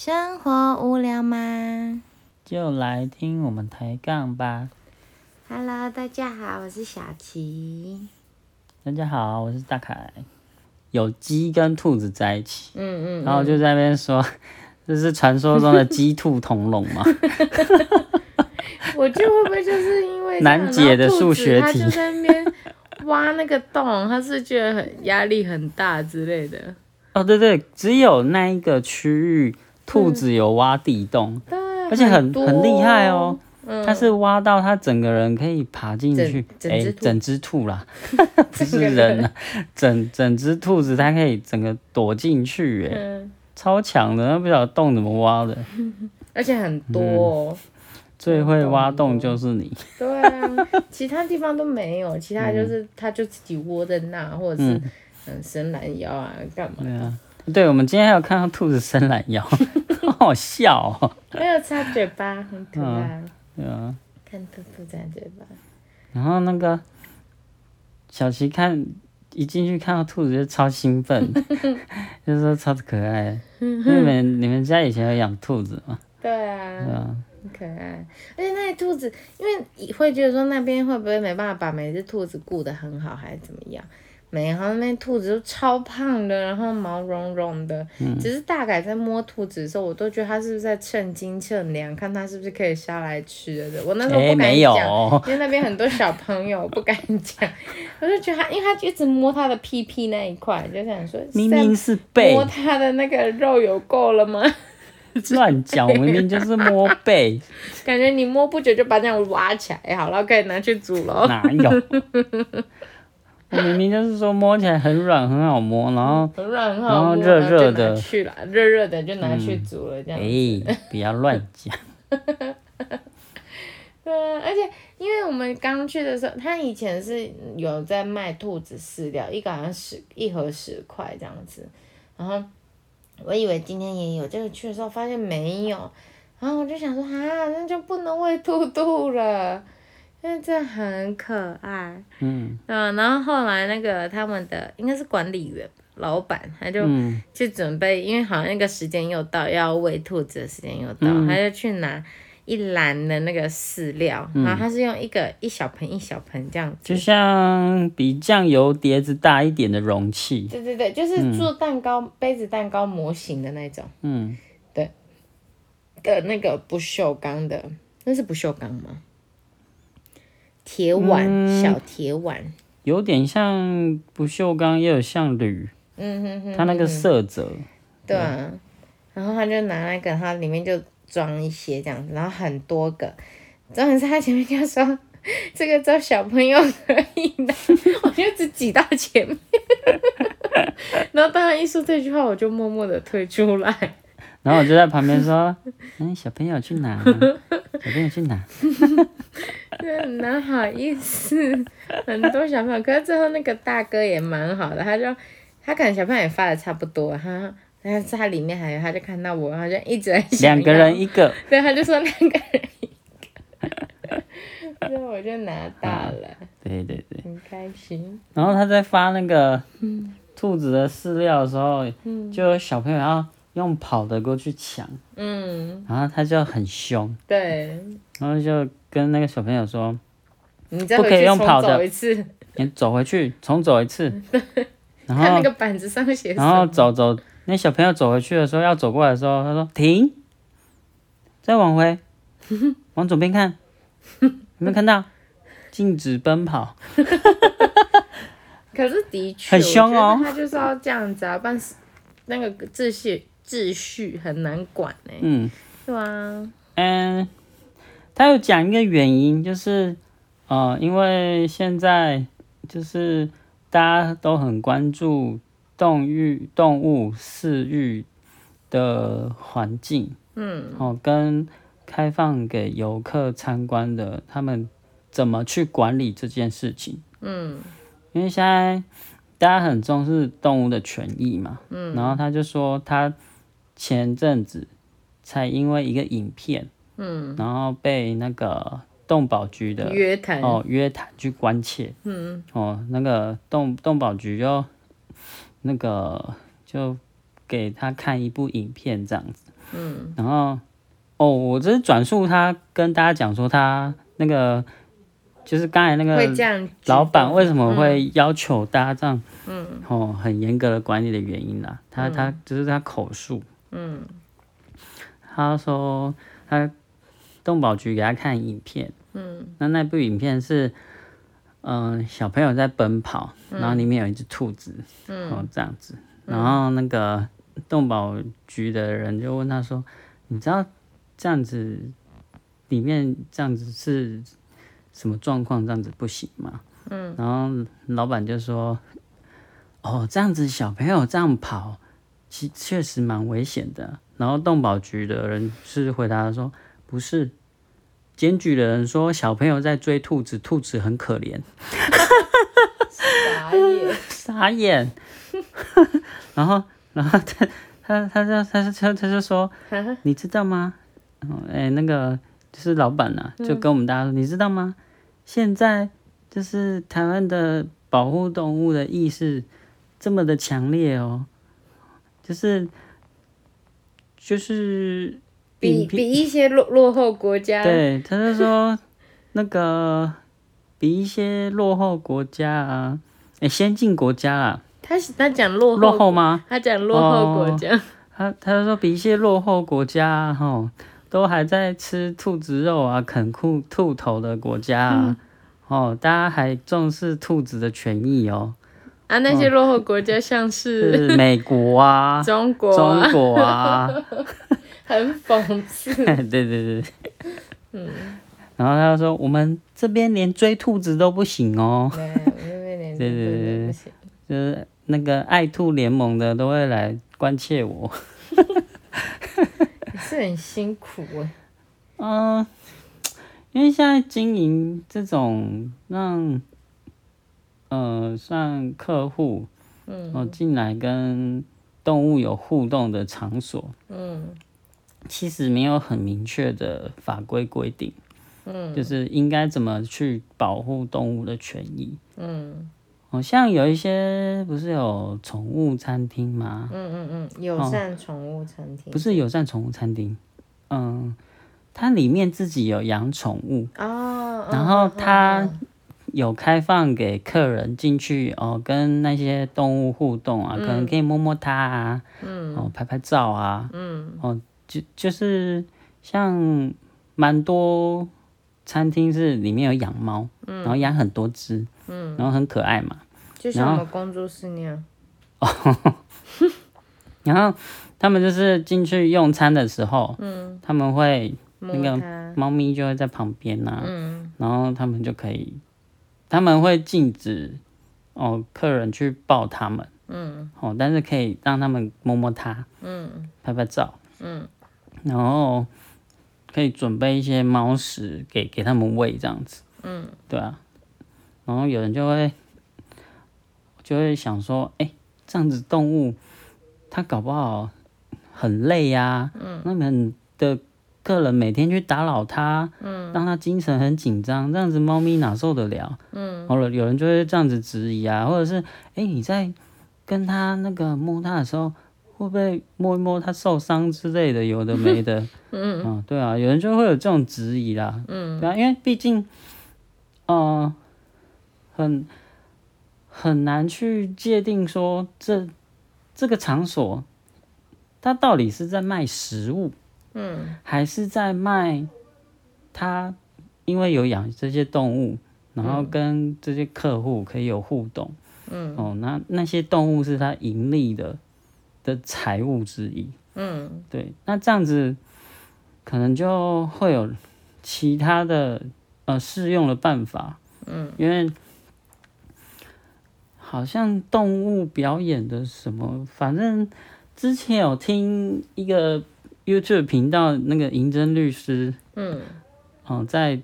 生活无聊吗就来听我们抬杠吧。？Hello，大家好，我是小琪。大家好，我是大凯。有鸡跟兔子在一起，嗯嗯，然后就在那边说，这是传说中的鸡兔同笼嘛？我觉得会不会就是因为难解的数学题他就在那边挖那个洞，他是觉得很压力很大之类的。哦，对对，只有那一个区域兔子有挖地洞，对，而且很很厉害哦。嗯，它是挖到它整个人可以爬进去，哎、整整只兔啦，不是人。啊，整整只兔子它可以整个躲进去，哎、嗯，超强的，那不晓得洞怎么挖的。而且很多。哦、最会挖洞就是你，对啊，其他地方都没有，其他就是它就自己窝在那，或者是嗯。嗯伸懒腰啊，干嘛？对，我们今天还有看到兔子伸懒腰，好好笑哦。没有擦嘴巴，很可爱。对啊，看兔兔擦嘴巴，然后那个小琪看一进去看到兔子就超兴奋，就是说超可爱。因为你们你们家以前有养兔子吗？对对啊，啊，很可爱。而且那些兔子，因为你会觉得说那边会不会没办法把每只兔子顾得很好，还是怎么样？没有，然后那兔子都超胖的，然后毛茸茸的。嗯只是大概在摸兔子的时候，我都觉得它是不是在称斤称两，看它是不是可以下来吃的。我那时候哎、不敢讲，哦，因为那边很多小朋友不敢讲，我就觉得他，因为他一直摸他的屁屁那一块，就想说，明明是背摸，他的那个肉有够了吗？乱讲，我明明就是摸背，感觉你摸不久就把这样挖起来，好了，可以拿去煮了。哪有？我明明就是说摸起来很软，很好摸，然后很软很然好摸，后热然后热热的去了，热热的就拿去煮了，这样。哎、不要乱讲。对啊，而且因为我们刚去的时候，他以前是有在卖兔子饲料，一个好像十一盒十块这样子，然后我以为今天也有，结果去的时候发现没有，然后我就想说啊，那就不能喂兔兔了，因为这很可爱。嗯。嗯，然后后来那个他们的应该是管理员老板，他就嗯。去准备，因为好像那个时间又到，要喂兔子的时间又到，他就去拿一篮的那个饲料，然后他是用一个一小盆一小盆这样子就。像比酱油碟子大一点的容器。对对对，就是做蛋糕、杯子蛋糕模型的那种。嗯，对。的那个不锈钢的，那是不锈钢吗？铁碗，嗯。小铁碗，有点像不锈钢，也有像铝，嗯哼哼，它那个色泽。对啊，然后他就拿那个，它里面就装一些这样子，然后很多个，重点是他前面就说 这个只有小朋友可以拿，我就只挤到前面，然后当然一说这句话，我就默默的退出来，然后我就在旁边说：“嗯，小朋友去拿，小朋友去拿。对，蛮好意思，很多小朋友，可是最后那个大哥也蛮好的，他就他可能小朋友也发的差不多，他。但是他里面还有，他就看到我，他就一直在”想两个人一个，对，他就说两个人一个，所以我就拿到了，对对对。很开心。然后他在发那个兔子的饲料的时候，就有小朋友要用跑的过去抢，嗯，然后他就很凶，对，然后就跟那个小朋友说你再不可以用跑的。走一次，：“你走回去，重走一次。”然看那个板子上面写什然后。走走，那小朋友走回去的时候，要走过来的时候，他说停，再往回，往左边看，有没有看到？禁止奔跑。可是的确，很凶哦。他就是要这样子啊，不然是那个秩序秩序很难管呢、嗯。对啊，嗯，他有讲一个原因，就是呃，因为现在就是大家都很关注动育动物饲育的环境，嗯，哦，跟开放给游客参观的，他们怎么去管理这件事情？嗯。因为现在大家很重视动物的权益嘛，嗯，然后他就说他前阵子才因为一个影片，嗯，然后被那个动保局的约谈，哦约谈去关切，嗯。哦，那个动动保局就那个就给他看一部影片这样子，嗯，然后哦，我这是转述他跟大家讲说他那个就是刚才那个老板为什么会要求大家这样，嗯，哦，很严格的管理的原因啦。他他就是他口述，嗯，他说他动保局给他看影片，嗯，那那部影片是，嗯，小朋友在奔跑，然后里面有一只兔子，嗯，哦这样子，然后那个动保局的人就问他说，你知道这样子里面这样子是？什么状况这样子不行吗？嗯，然后老板就说：“哦，这样子小朋友这样跑，其确实蛮危险的。”然后动保局的人是回答说：“不是，检举的人说小朋友在追兔子，兔子很可怜。”傻眼，傻眼。然后，然后他他他他他他他就说：“你知道吗？哎，那个就是老板呐，就跟我们大家说，你知道吗？”现在就是台湾的保护动物的意识这么的强烈哦，就是就是比比一些落落后国家，对，他就说 那个比一些落后国家啊，哎，先进国家啊，他他讲落落后吗？他讲落后国家，他他就说比一些落后国家哈。都还在吃兔子肉啊，啃兔兔头的国家啊，哦，大家还重视兔子的权益哦。啊，那些落后国家像是美 国啊、中国、中国啊，很讽刺。对对对，嗯。然后他说：“我们这边连追兔子都不行哦。”对，这边连对对对不行，就是那个爱兔联盟的都会来关切我。是很辛苦哎，嗯，因为现在经营这种让，呃，算客户，嗯，哦，进来跟动物有互动的场所，嗯，其实没有很明确的法规规定，嗯，就是应该怎么去保护动物的权益，嗯。好像有一些不是有宠物餐厅吗？嗯嗯嗯，友善宠物餐厅。不是友善宠物餐厅，嗯，它里面自己有养宠物哦，然后它有开放给客人进去哦，跟那些动物互动啊，可能可以摸摸它啊，嗯，哦，拍拍照啊，嗯，哦，就就是像蛮多餐厅是里面有养猫，嗯。然后养很多只。嗯，然后很可爱嘛，就像我们工作室那样。哦，然后他们就是进去用餐的时候，嗯，他们会那个猫咪就会在旁边呐，嗯，然后他们就可以，他们会禁止哦客人去抱他们，嗯，哦，但是可以让他们摸摸它，嗯，拍拍照，嗯，然后可以准备一些猫食给给他们喂这样子，嗯，对啊。然后有人就会就会想说，哎，这样子动物它搞不好很累呀，嗯，那们的客人每天去打扰它，嗯，让它精神很紧张，这样子猫咪哪受得了？嗯，好了，有人就会这样子质疑啊，或者是，哎，你在跟它那个摸它的时候，会不会摸一摸它受伤之类的？有的没的，嗯，啊，对啊，有人就会有这种质疑啦，嗯，对啊，因为毕竟，嗯。很很难去界定说这这个场所，它到底是在卖食物，嗯，还是在卖他因为有养这些动物，然后跟这些客户可以有互动，嗯，哦，那那些动物是他盈利的的财务之一，嗯，对，那这样子可能就会有其他的呃适用的办法，嗯，因为。好像动物表演的什么，反正之前有听一个 YouTube 频道那个银针律师，嗯，哦，在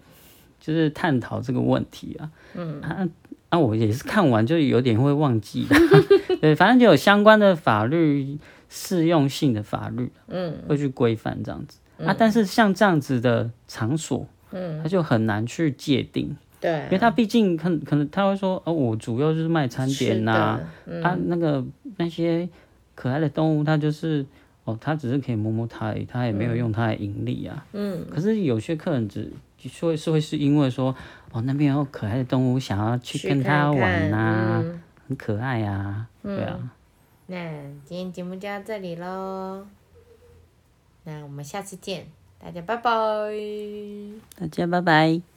就是探讨这个问题啊，嗯，啊啊，我也是看完就有点会忘记的，对，反正就有相关的法律适用性的法律，嗯，会去规范这样子啊，但是像这样子的场所，嗯，它就很难去界定。对，因为他毕竟可可能他会说，哦，我主要就是卖餐点呐，啊，那个那些可爱的动物，它就是哦，他只是可以摸摸它而已，他也没有用它来盈利啊。嗯，可是有些客人只说是会是因为说，哦那边有可爱的动物，想要去去跟它玩呐啊，嗯很可爱啊，对啊。那今天节目就到这里喽，那我们下次见，大家拜拜。大家拜拜。